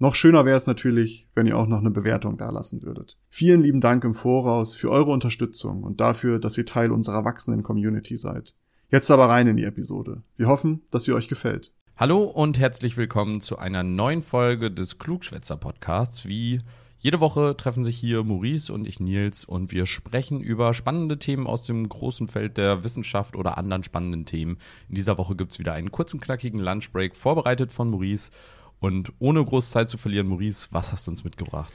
Noch schöner wäre es natürlich, wenn ihr auch noch eine Bewertung dalassen würdet. Vielen lieben Dank im Voraus für eure Unterstützung und dafür, dass ihr Teil unserer wachsenden Community seid. Jetzt aber rein in die Episode. Wir hoffen, dass sie euch gefällt. Hallo und herzlich willkommen zu einer neuen Folge des Klugschwätzer Podcasts. Wie jede Woche treffen sich hier Maurice und ich Nils und wir sprechen über spannende Themen aus dem großen Feld der Wissenschaft oder anderen spannenden Themen. In dieser Woche gibt's wieder einen kurzen, knackigen Lunchbreak, vorbereitet von Maurice. Und ohne groß Zeit zu verlieren, Maurice, was hast du uns mitgebracht?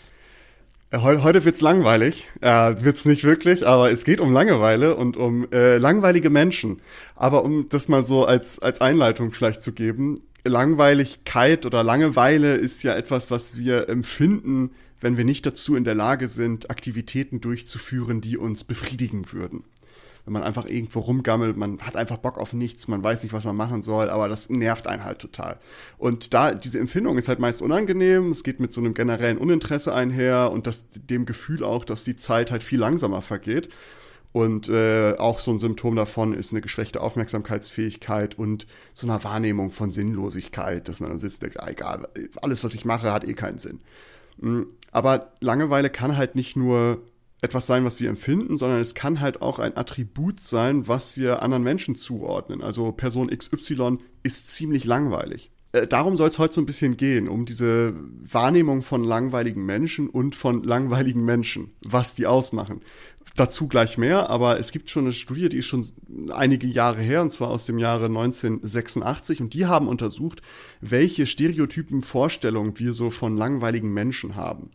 Äh, heute, heute wird's langweilig. Äh, wird's nicht wirklich, aber es geht um Langeweile und um äh, langweilige Menschen. Aber um das mal so als, als Einleitung vielleicht zu geben, Langweiligkeit oder Langeweile ist ja etwas, was wir empfinden, wenn wir nicht dazu in der Lage sind, Aktivitäten durchzuführen, die uns befriedigen würden wenn man einfach irgendwo rumgammelt, man hat einfach Bock auf nichts, man weiß nicht, was man machen soll, aber das nervt einen halt total. Und da, diese Empfindung ist halt meist unangenehm, es geht mit so einem generellen Uninteresse einher und das, dem Gefühl auch, dass die Zeit halt viel langsamer vergeht. Und äh, auch so ein Symptom davon ist eine geschwächte Aufmerksamkeitsfähigkeit und so eine Wahrnehmung von Sinnlosigkeit, dass man dann sitzt und denkt, ah, egal, alles, was ich mache, hat eh keinen Sinn. Mm, aber Langeweile kann halt nicht nur etwas sein, was wir empfinden, sondern es kann halt auch ein Attribut sein, was wir anderen Menschen zuordnen. Also Person XY ist ziemlich langweilig. Äh, darum soll es heute so ein bisschen gehen, um diese Wahrnehmung von langweiligen Menschen und von langweiligen Menschen, was die ausmachen. Dazu gleich mehr, aber es gibt schon eine Studie, die ist schon einige Jahre her, und zwar aus dem Jahre 1986, und die haben untersucht, welche Stereotypen Vorstellungen wir so von langweiligen Menschen haben.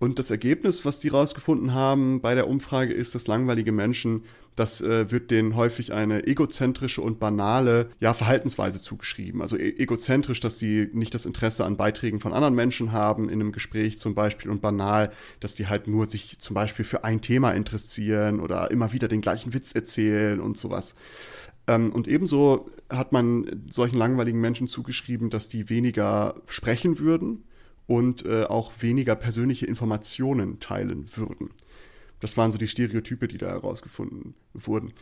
Und das Ergebnis, was die rausgefunden haben bei der Umfrage, ist, dass langweilige Menschen, das äh, wird denen häufig eine egozentrische und banale ja, Verhaltensweise zugeschrieben. Also e egozentrisch, dass sie nicht das Interesse an Beiträgen von anderen Menschen haben, in einem Gespräch zum Beispiel, und banal, dass die halt nur sich zum Beispiel für ein Thema interessieren oder immer wieder den gleichen Witz erzählen und sowas. Ähm, und ebenso hat man solchen langweiligen Menschen zugeschrieben, dass die weniger sprechen würden, und äh, auch weniger persönliche Informationen teilen würden. Das waren so die Stereotype, die da herausgefunden wurden.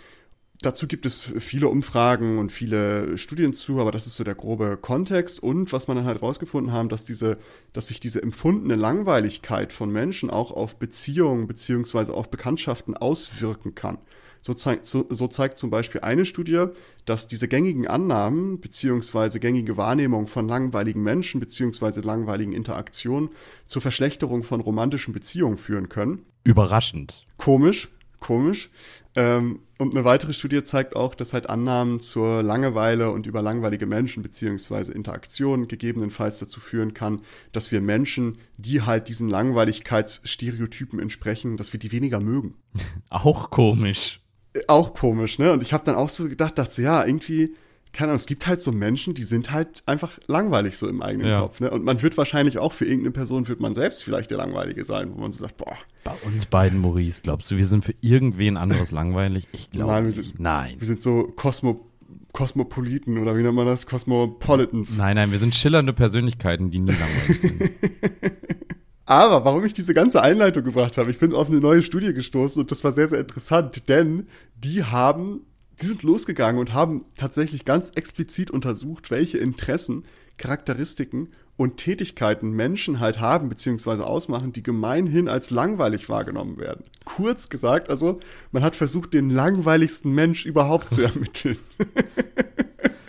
Dazu gibt es viele Umfragen und viele Studien zu, aber das ist so der grobe Kontext. Und was man dann halt herausgefunden haben, dass diese, dass sich diese empfundene Langweiligkeit von Menschen auch auf Beziehungen beziehungsweise auf Bekanntschaften auswirken kann. So, zeigt, so, so zeigt zum Beispiel eine Studie, dass diese gängigen Annahmen beziehungsweise gängige Wahrnehmung von langweiligen Menschen beziehungsweise langweiligen Interaktionen zur Verschlechterung von romantischen Beziehungen führen können. Überraschend. Komisch, komisch. Ähm, und eine weitere Studie zeigt auch, dass halt Annahmen zur Langeweile und über langweilige Menschen beziehungsweise Interaktionen gegebenenfalls dazu führen kann, dass wir Menschen, die halt diesen Langweiligkeitsstereotypen entsprechen, dass wir die weniger mögen. Auch komisch auch komisch, ne? Und ich habe dann auch so gedacht, dachte so, ja, irgendwie, keine Ahnung, es gibt halt so Menschen, die sind halt einfach langweilig so im eigenen ja. Kopf, ne? Und man wird wahrscheinlich auch für irgendeine Person, wird man selbst vielleicht der Langweilige sein, wo man so sagt, boah. Bei uns beiden, Maurice, glaubst du, wir sind für irgendwen anderes langweilig? Ich glaube Nein, wir sind, Nein. Wir sind so Kosmo Kosmopoliten oder wie nennt man das? Cosmopolitans. Nein, nein, wir sind schillernde Persönlichkeiten, die nie langweilig sind. Aber warum ich diese ganze Einleitung gebracht habe, ich bin auf eine neue Studie gestoßen und das war sehr, sehr interessant, denn die haben, die sind losgegangen und haben tatsächlich ganz explizit untersucht, welche Interessen, Charakteristiken und Tätigkeiten Menschen halt haben beziehungsweise ausmachen, die gemeinhin als langweilig wahrgenommen werden. Kurz gesagt, also man hat versucht, den langweiligsten Mensch überhaupt zu ermitteln.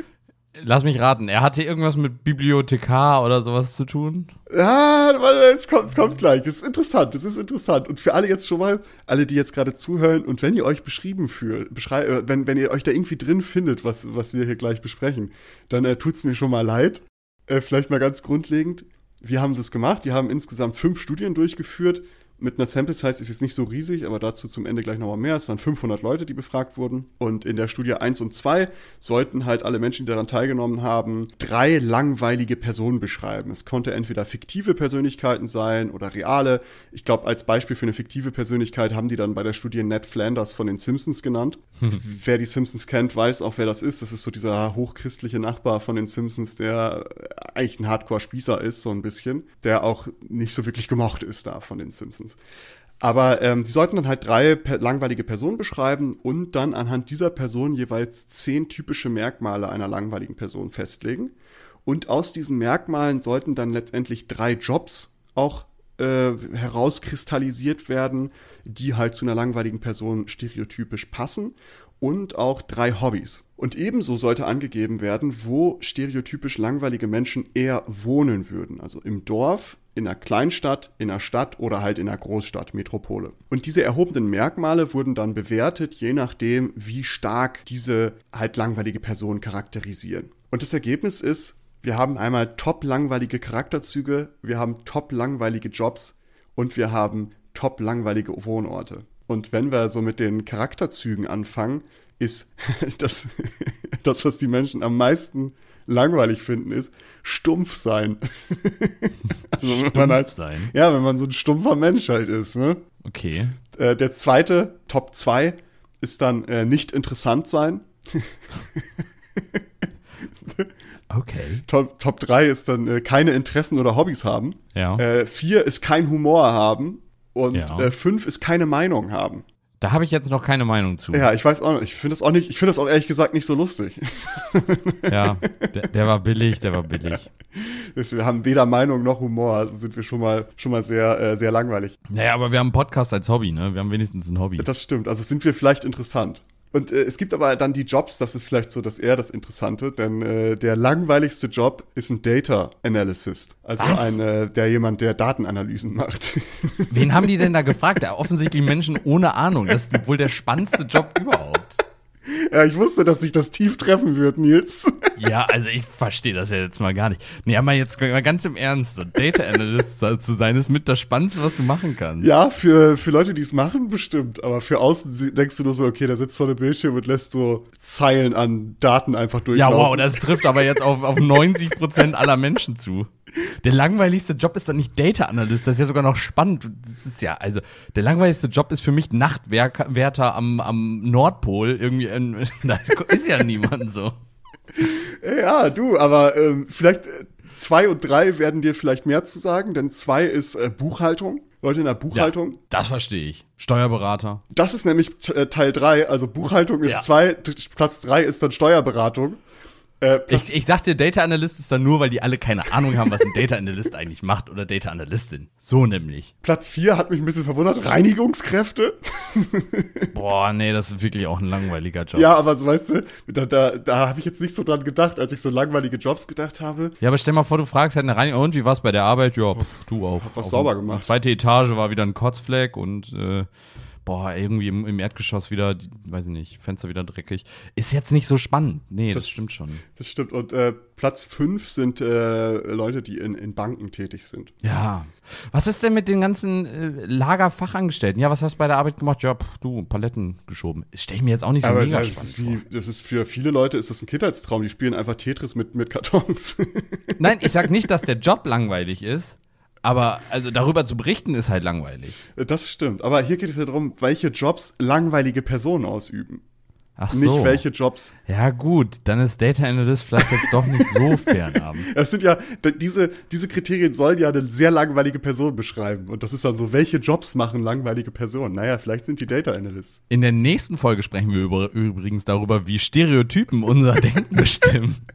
Lass mich raten, er hatte irgendwas mit Bibliothekar oder sowas zu tun? Ja, es kommt, es kommt gleich. Es ist interessant, es ist interessant. Und für alle jetzt schon mal, alle, die jetzt gerade zuhören, und wenn ihr euch beschrieben fühlt, beschrei äh, wenn, wenn ihr euch da irgendwie drin findet, was, was wir hier gleich besprechen, dann äh, tut's mir schon mal leid. Äh, vielleicht mal ganz grundlegend. Wir haben das gemacht. Wir haben insgesamt fünf Studien durchgeführt Mit einer Sample Size ist jetzt nicht so riesig, aber dazu zum Ende gleich nochmal mehr. Es waren 500 Leute, die befragt wurden. Und in der Studie 1 und 2 sollten halt alle Menschen, die daran teilgenommen haben, drei langweilige Personen beschreiben. Es konnte entweder fiktive Persönlichkeiten sein oder reale. Ich glaube, als Beispiel für eine fiktive Persönlichkeit haben die dann bei der Studie Ned Flanders von den Simpsons genannt. wer die Simpsons kennt, weiß auch, wer das ist. Das ist so dieser hochchristliche Nachbar von den Simpsons, der eigentlich ein Hardcore-Spießer ist, so ein bisschen, der auch nicht so wirklich gemocht ist da von den Simpsons. Simpsons. Aber ähm, die sollten dann halt drei per langweilige Personen beschreiben und dann anhand dieser Person jeweils zehn typische Merkmale einer langweiligen Person festlegen. Und aus diesen Merkmalen sollten dann letztendlich drei Jobs auch äh, herauskristallisiert werden, die halt zu einer langweiligen Person stereotypisch passen. Und auch drei Hobbys. Und ebenso sollte angegeben werden, wo stereotypisch langweilige Menschen eher wohnen würden. Also im Dorf, in einer Kleinstadt, in einer Stadt oder halt in einer Großstadt, Metropole. Und diese erhobenen Merkmale wurden dann bewertet, je nachdem, wie stark diese halt langweilige Personen charakterisieren. Und das Ergebnis ist, wir haben einmal top langweilige Charakterzüge, wir haben top langweilige Jobs und wir haben top langweilige Wohnorte. Und wenn wir so mit den Charakterzügen anfangen, ist das, das was die Menschen am meisten langweilig finden, ist stumpf sein. also stumpf halt, sein? Ja, wenn man so ein stumpfer Mensch halt ist. Ne? Okay. Äh, der zweite, Top 2, ist dann äh, nicht interessant sein. okay. Top, Top 3 ist dann äh, keine Interessen oder Hobbys haben. Ja. Äh, vier ist kein Humor haben. Und ja. äh, fünf ist keine Meinung haben. Da habe ich jetzt noch keine Meinung zu. Ja, ich weiß auch nicht. Ich finde das auch nicht, ich finde das auch ehrlich gesagt nicht so lustig. Ja, der, der, war billig, der war billig. Wir haben weder Meinung noch Humor, also sind wir schon mal, schon mal sehr, äh, sehr langweilig. Naja, aber wir haben einen Podcast als Hobby, ne? Wir haben wenigstens ein Hobby. Das stimmt, also sind wir vielleicht interessant. Und äh, es gibt aber dann die Jobs, das ist vielleicht so das eher das Interessante, denn äh, der langweiligste Job ist ein Data Analyst. Also Was? ein, äh, der jemand, der Datenanalysen macht. Wen haben die denn da gefragt? Ja, offensichtlich Menschen ohne Ahnung. Das ist wohl der spannendste Job überhaupt. Ja, ich wusste, dass sich das tief treffen wird, Nils. Ja, also ich verstehe das ja jetzt mal gar nicht. Nee, aber jetzt mal ganz im Ernst, so Data Analyst zu sein, ist mit das Spannendste, was du machen kannst. Ja, für, für Leute, die es machen, bestimmt. Aber für außen denkst du nur so, okay, der sitzt vor dem Bildschirm und lässt so Zeilen an Daten einfach durchlaufen. Ja, wow, das trifft aber jetzt auf, auf 90 Prozent aller Menschen zu. Der langweiligste Job ist doch nicht Data Analyst, das ist ja sogar noch spannend. Das ist ja, also, der langweiligste Job ist für mich Nachtwärter am, am Nordpol. Irgendwie, in, da ist ja niemand so. Ja, du, aber ähm, vielleicht äh, zwei und drei werden dir vielleicht mehr zu sagen, denn zwei ist äh, Buchhaltung. Leute in der Buchhaltung. Ja, das verstehe ich. Steuerberater. Das ist nämlich äh, Teil drei. also Buchhaltung ist ja. zwei, Platz drei ist dann Steuerberatung. Äh, ich, ich sag dir, Data Analyst ist dann nur, weil die alle keine Ahnung haben, was ein Data Analyst eigentlich macht oder Data Analystin. So nämlich. Platz 4 hat mich ein bisschen verwundert. Reinigungskräfte. Boah, nee, das ist wirklich auch ein langweiliger Job. Ja, aber so weißt du, da, da, da habe ich jetzt nicht so dran gedacht, als ich so langweilige Jobs gedacht habe. Ja, aber stell mal vor, du fragst halt eine Reinigung, und wie war's bei der Arbeit? Ja, pff, du auch. Hab was sauber gemacht. Zweite Etage war wieder ein Kotzfleck und äh, boah, irgendwie im, im Erdgeschoss wieder, die, weiß ich nicht, Fenster wieder dreckig. Ist jetzt nicht so spannend. Nee, das, das stimmt schon. Das stimmt. Und äh, Platz 5 sind äh, Leute, die in, in Banken tätig sind. Ja. Was ist denn mit den ganzen äh, Lagerfachangestellten? Ja, was hast du bei der Arbeit gemacht? Ja, pff, du, Paletten geschoben. Das stelle ich mir jetzt auch nicht so Aber mega das spannend ist wie, Das ist für viele Leute ist das ein Kindheitstraum. Die spielen einfach Tetris mit, mit Kartons. Nein, ich sag nicht, dass der Job langweilig ist. Aber also darüber zu berichten ist halt langweilig. Das stimmt. Aber hier geht es ja darum, welche Jobs langweilige Personen ausüben. Ach so. Nicht welche Jobs. Ja, gut, dann ist Data Analyst vielleicht jetzt doch nicht so fernab. Das sind ja, diese, diese Kriterien sollen ja eine sehr langweilige Person beschreiben. Und das ist dann so, welche Jobs machen langweilige Personen? Naja, vielleicht sind die Data Analysts. In der nächsten Folge sprechen wir über, übrigens darüber, wie Stereotypen unser Denken bestimmen.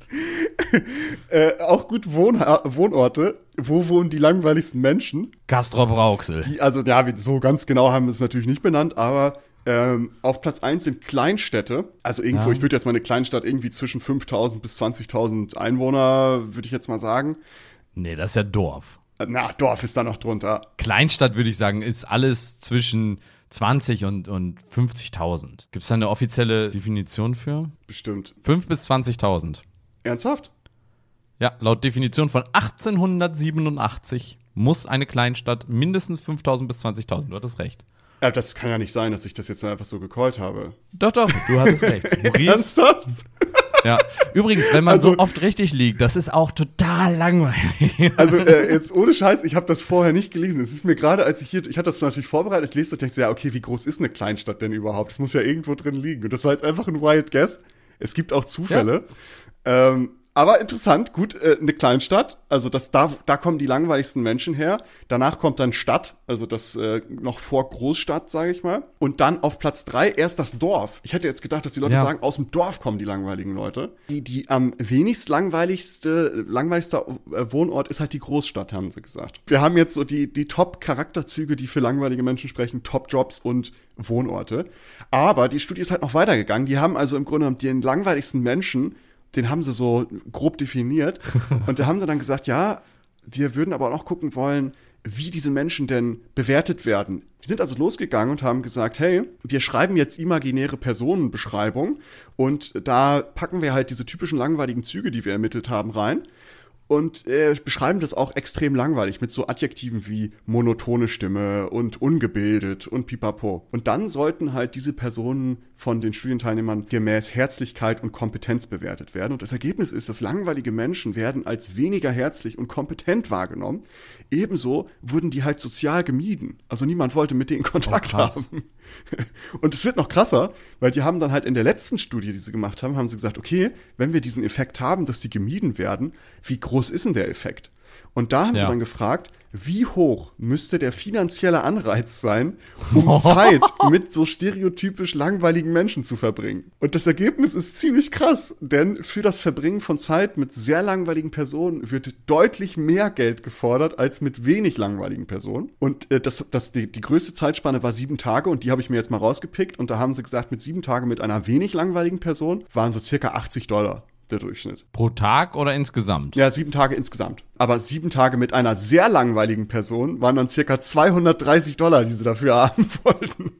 äh, auch gut Wohn Wohnorte. Wo wohnen die langweiligsten Menschen? Castrop Rauxel. Die, also, ja, so ganz genau haben wir es natürlich nicht benannt, aber ähm, auf Platz 1 sind Kleinstädte. Also irgendwo, ja. ich würde jetzt mal eine Kleinstadt irgendwie zwischen 5000 bis 20.000 Einwohner, würde ich jetzt mal sagen. Nee, das ist ja Dorf. Na, Dorf ist da noch drunter. Kleinstadt, würde ich sagen, ist alles zwischen 20 und, und 50.000. Gibt es da eine offizielle Definition für? Bestimmt. 5 bis 20.000. Ernsthaft? Ja, laut Definition von 1887. muss eine Kleinstadt mindestens 5.000 bis 20.000. Du hattest recht. Ja, das kann ja nicht sein, dass ich das jetzt einfach so gecallt habe. Doch, doch, du hattest recht. Maurice, Ernsthaft? ja. Übrigens, wenn man Also- so oft richtig liegt, das ist auch total langweilig. Also äh, jetzt ohne Scheiß, ich habe das vorher nicht gelesen. Es ist mir gerade, als ich hier, ich hatte das natürlich vorbereitet, ich lese und denke so, ja, okay, wie groß ist eine Kleinstadt denn überhaupt? Das muss ja irgendwo drin liegen. Und das war jetzt einfach ein Wild Guess. Es gibt auch Zufälle. Ähm, aber interessant, gut, äh, eine Kleinstadt, also das, da, da kommen die langweiligsten Menschen her. Danach kommt dann Stadt, also das äh, noch vor Großstadt, sage ich mal. Und dann auf Platz drei erst das Dorf. Ich hätte jetzt gedacht, dass die Leute Ja. sagen, aus dem Dorf kommen die langweiligen Leute. Die, die am wenigst langweiligste, langweiligster äh, Wohnort ist halt die Großstadt, haben sie gesagt. Wir haben jetzt so die, die Top-Charakterzüge, die für langweilige Menschen sprechen, Top-Jobs und Wohnorte. Aber die Studie ist halt noch weitergegangen. Die haben also im Grunde genommen den langweiligsten Menschen, den haben sie so grob definiert. Und da haben sie dann gesagt, ja, wir würden aber auch gucken wollen, wie diese Menschen denn bewertet werden. Die sind also losgegangen und haben gesagt, hey, wir schreiben jetzt imaginäre Personenbeschreibung und da packen wir halt diese typischen langweiligen Züge, die wir ermittelt haben, rein und äh, beschreiben das auch extrem langweilig mit so Adjektiven wie monotone Stimme und ungebildet und pipapo. Und dann sollten halt diese Personen von den Studienteilnehmern gemäß Herzlichkeit und Kompetenz bewertet werden. Und das Ergebnis ist, dass langweilige Menschen werden als weniger herzlich und kompetent wahrgenommen. Ebenso wurden die halt sozial gemieden. Also niemand wollte mit denen Kontakt krass. haben. Und es wird noch krasser, weil die haben dann halt in der letzten Studie, die sie gemacht haben, haben sie gesagt, okay, wenn wir diesen Effekt haben, dass die gemieden werden, wie groß ist denn der Effekt? Und da haben sie Ja. dann gefragt, wie hoch müsste der finanzielle Anreiz sein, um Zeit mit so stereotypisch langweiligen Menschen zu verbringen? Und das Ergebnis ist ziemlich krass, denn für das Verbringen von Zeit mit sehr langweiligen Personen wird deutlich mehr Geld gefordert als mit wenig langweiligen Personen. Und äh, das, das, die, die größte Zeitspanne war sieben Tage und die habe ich mir jetzt mal rausgepickt. Und da haben sie gesagt, mit sieben Tagen mit einer wenig langweiligen Person waren so circa 80 Dollar der Durchschnitt. Pro Tag oder insgesamt? Ja, sieben Tage insgesamt. Aber sieben Tage mit einer sehr langweiligen Person waren dann circa 230 Dollar, die sie dafür haben wollten.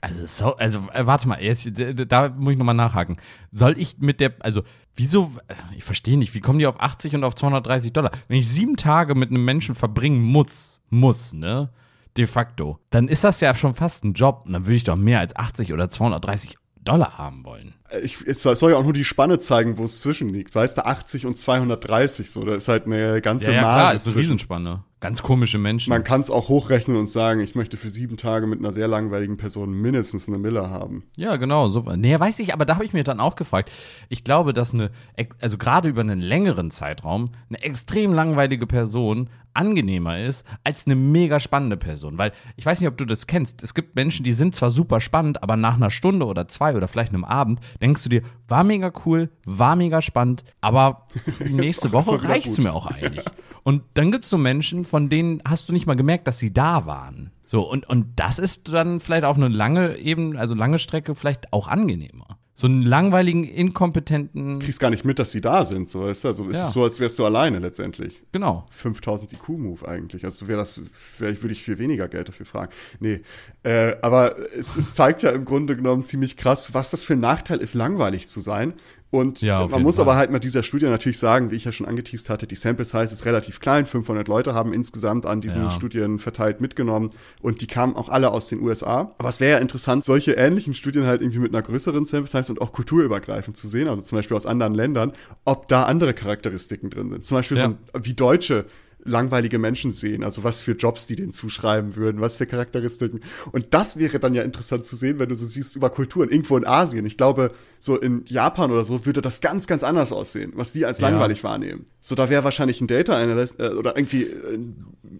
Also, so, also äh, warte mal, jetzt, äh, da muss ich nochmal nachhaken. Soll ich mit der, also, wieso, äh, ich verstehe nicht, wie kommen die auf 80 und auf 230 Dollar? Wenn ich sieben Tage mit einem Menschen verbringen muss, muss, ne, de facto, dann ist das ja schon fast ein Job und dann würde ich doch mehr als 80 oder 230 Dollar haben wollen. Ich, es soll ja auch nur die Spanne zeigen, wo es zwischen liegt. Weißt du, 80 und 230, so, da ist halt eine ganze Ja, ja Marge klar, ist eine. Riesenspanne. Ganz komische Menschen. Man kann es auch hochrechnen und sagen, ich möchte für sieben Tage mit einer sehr langweiligen Person mindestens eine Mille haben. Ja, genau. So, nee, weiß ich, aber da habe ich mir dann auch gefragt. Ich glaube, dass eine, also gerade über einen längeren Zeitraum, eine extrem langweilige Person angenehmer ist als eine mega spannende Person. Weil ich weiß nicht, ob du das kennst. Es gibt Menschen, die sind zwar super spannend, aber nach einer Stunde oder zwei oder vielleicht einem Abend denkst du dir, war mega cool, war mega spannend, aber die nächste Woche reicht's gut. mir auch eigentlich. Und dann gibt's so Menschen, von denen hast du nicht mal gemerkt, dass sie da waren. So, und, und das ist dann vielleicht auf eine lange Ebene, also lange Strecke, vielleicht auch angenehmer. So einen langweiligen, inkompetenten, kriegst gar nicht mit, dass sie da sind, so weißt du. Also es Ja. ist so, als wärst du alleine letztendlich. genau. 5000 IQ-Move eigentlich. Also wäre das, wär, würde ich viel weniger Geld dafür fragen. Nee. Äh, aber es, es zeigt ja im Grunde genommen ziemlich krass, was das für ein Nachteil ist, langweilig zu sein. Und Ja, man muss Fall. aber halt mit dieser Studie natürlich sagen, wie ich ja schon angeteased hatte, die Sample Size ist relativ klein. 500 Leute haben insgesamt an diesen Ja. Studien verteilt mitgenommen und die kamen auch alle aus den USA. Aber es wäre ja interessant, solche ähnlichen Studien halt irgendwie mit einer größeren Sample Size und auch kulturübergreifend zu sehen, also zum Beispiel aus anderen Ländern, ob da andere Charakteristiken drin sind. Zum Beispiel Ja. so ein, wie Deutsche langweilige Menschen sehen, also was für Jobs die denen zuschreiben würden, was für Charakteristiken. Und das wäre dann ja interessant zu sehen, wenn du so siehst über Kulturen, irgendwo in Asien. Ich glaube, so in Japan oder so würde das ganz, ganz anders aussehen, was die als Ja. langweilig wahrnehmen. So, da wäre wahrscheinlich ein Data Analyst äh, oder irgendwie äh,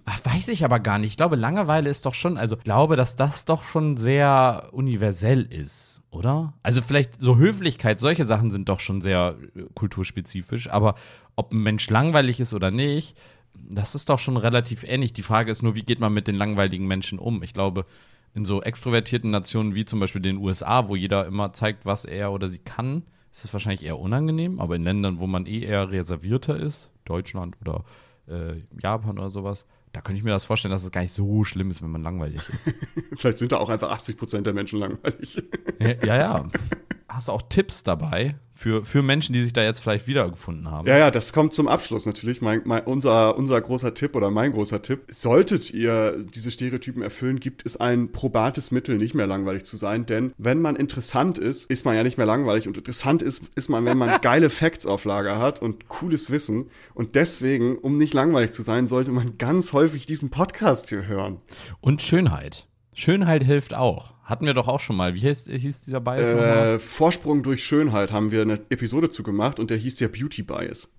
Ach, weiß ich aber gar nicht. Ich glaube, Langeweile ist doch schon, also ich glaube, dass das doch schon sehr universell ist, oder? Also vielleicht so Höflichkeit, solche Sachen sind doch schon sehr äh, kulturspezifisch, aber ob ein Mensch langweilig ist oder nicht, das ist doch schon relativ ähnlich. Die Frage ist nur, wie geht man mit den langweiligen Menschen um? Ich glaube, in so extrovertierten Nationen wie zum Beispiel den USA, wo jeder immer zeigt, was er oder sie kann, ist es wahrscheinlich eher unangenehm. Aber in Ländern, wo man eh eher reservierter ist, Deutschland oder äh, Japan oder sowas, da könnte ich mir das vorstellen, dass es gar nicht so schlimm ist, wenn man langweilig ist. vielleicht sind da auch einfach 80 Prozent der Menschen langweilig. ja, ja, ja. hast du auch Tipps dabei für, für Menschen, die sich da jetzt vielleicht wiedergefunden haben? Ja, ja, das kommt zum Abschluss natürlich. Mein, mein, unser, unser großer Tipp oder mein großer Tipp. Solltet ihr diese Stereotypen erfüllen, gibt es ein probates Mittel, nicht mehr langweilig zu sein. Denn wenn man interessant ist, ist man ja nicht mehr langweilig. Und interessant ist, ist man, wenn man geile Facts auf Lager hat und cooles Wissen. Und deswegen, um nicht langweilig zu sein, sollte man ganz häufig diesen Podcast hier hören. Und Schönheit. Schönheit hilft auch. Hatten wir doch auch schon mal. Wie hieß, hieß dieser Bias äh, Vorsprung durch Schönheit haben wir eine Episode zu gemacht und der hieß ja Beauty Bias.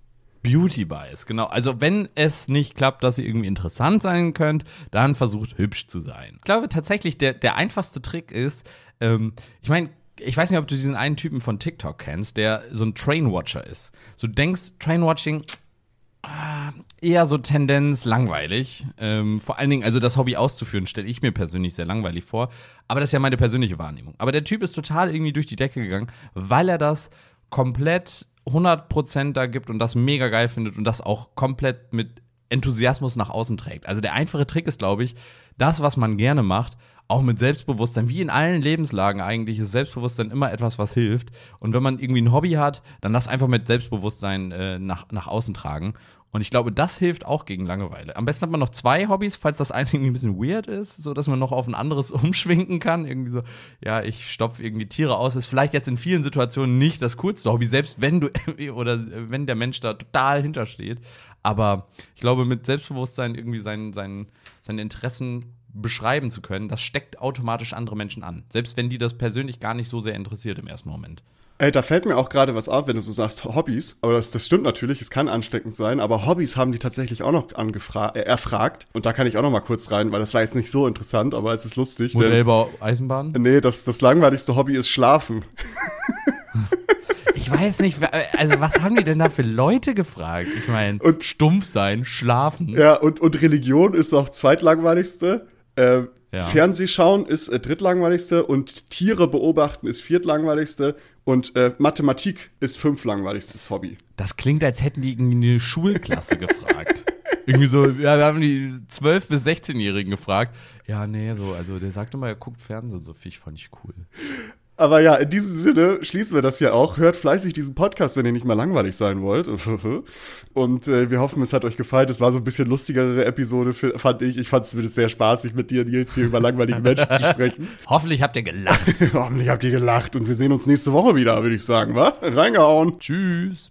Beauty Bias, genau. Also wenn es nicht klappt, dass ihr irgendwie interessant sein könnt, dann versucht hübsch zu sein. Ich glaube tatsächlich, der, der einfachste Trick ist, ähm, ich meine, ich weiß nicht, ob du diesen einen Typen von TikTok kennst, der so ein Trainwatcher ist. So du denkst, Trainwatching, eher so Tendenz langweilig. Ähm, vor allen Dingen, also das Hobby auszuführen, stelle ich mir persönlich sehr langweilig vor. Aber das ist ja meine persönliche Wahrnehmung. Aber der Typ ist total irgendwie durch die Decke gegangen, weil er das komplett 100% da gibt und das mega geil findet und das auch komplett mit Enthusiasmus nach außen trägt. Also der einfache Trick ist, glaube ich, das, was man gerne macht, auch mit Selbstbewusstsein, wie in allen Lebenslagen eigentlich, ist Selbstbewusstsein immer etwas, was hilft. Und wenn man irgendwie ein Hobby hat, dann das einfach mit Selbstbewusstsein äh, nach, nach außen tragen. Und ich glaube, das hilft auch gegen Langeweile. Am besten hat man noch zwei Hobbys, falls das eine irgendwie ein bisschen weird ist, so dass man noch auf ein anderes umschwenken kann. Irgendwie so, ja, ich stopfe irgendwie Tiere aus. Ist vielleicht jetzt in vielen Situationen nicht das coolste Hobby, selbst wenn du oder wenn der Mensch da total hintersteht. Aber ich glaube, mit Selbstbewusstsein irgendwie sein, sein, seine Interessen beschreiben zu können, das steckt automatisch andere Menschen an. Selbst wenn die das persönlich gar nicht so sehr interessiert im ersten Moment. Ey, da fällt mir auch gerade was auf, wenn du so sagst, Hobbys. Aber das, das stimmt natürlich, es kann ansteckend sein, aber Hobbys haben die tatsächlich auch noch äh, erfragt. Und da kann ich auch noch mal kurz rein, weil das war jetzt nicht so interessant, aber es ist lustig. Modellbau, denn, Eisenbahn? Nee, das, das langweiligste Hobby ist Schlafen. Ich weiß nicht, also was haben die denn da für Leute gefragt? Ich meine, stumpf sein, schlafen. Ja, und, und Religion ist auch zweitlangweiligste. Äh, ja. Fernsehschauen ist äh, drittlangweiligste und Tiere beobachten ist viertlangweiligste und äh, Mathematik ist fünflangweiligstes Hobby. Das klingt, als hätten die irgendwie eine Schulklasse gefragt. Irgendwie so, ja, wir haben die 12- bis 16-Jährigen gefragt. Ja, nee, so, also der sagt immer, er guckt Fernsehen so viel, fand ich cool. Aber ja, in diesem Sinne schließen wir das hier auch. Hört fleißig diesen Podcast, wenn ihr nicht mal langweilig sein wollt. Und äh, wir hoffen, es hat euch gefallen. Es war so ein bisschen lustigere Episode, fand ich. Ich fand es wieder sehr spaßig, mit dir, Nils, hier über langweilige Menschen zu sprechen. Hoffentlich habt ihr gelacht. Hoffentlich habt ihr gelacht. Und wir sehen uns nächste Woche wieder, würde ich sagen, wa? Reingehauen. Tschüss.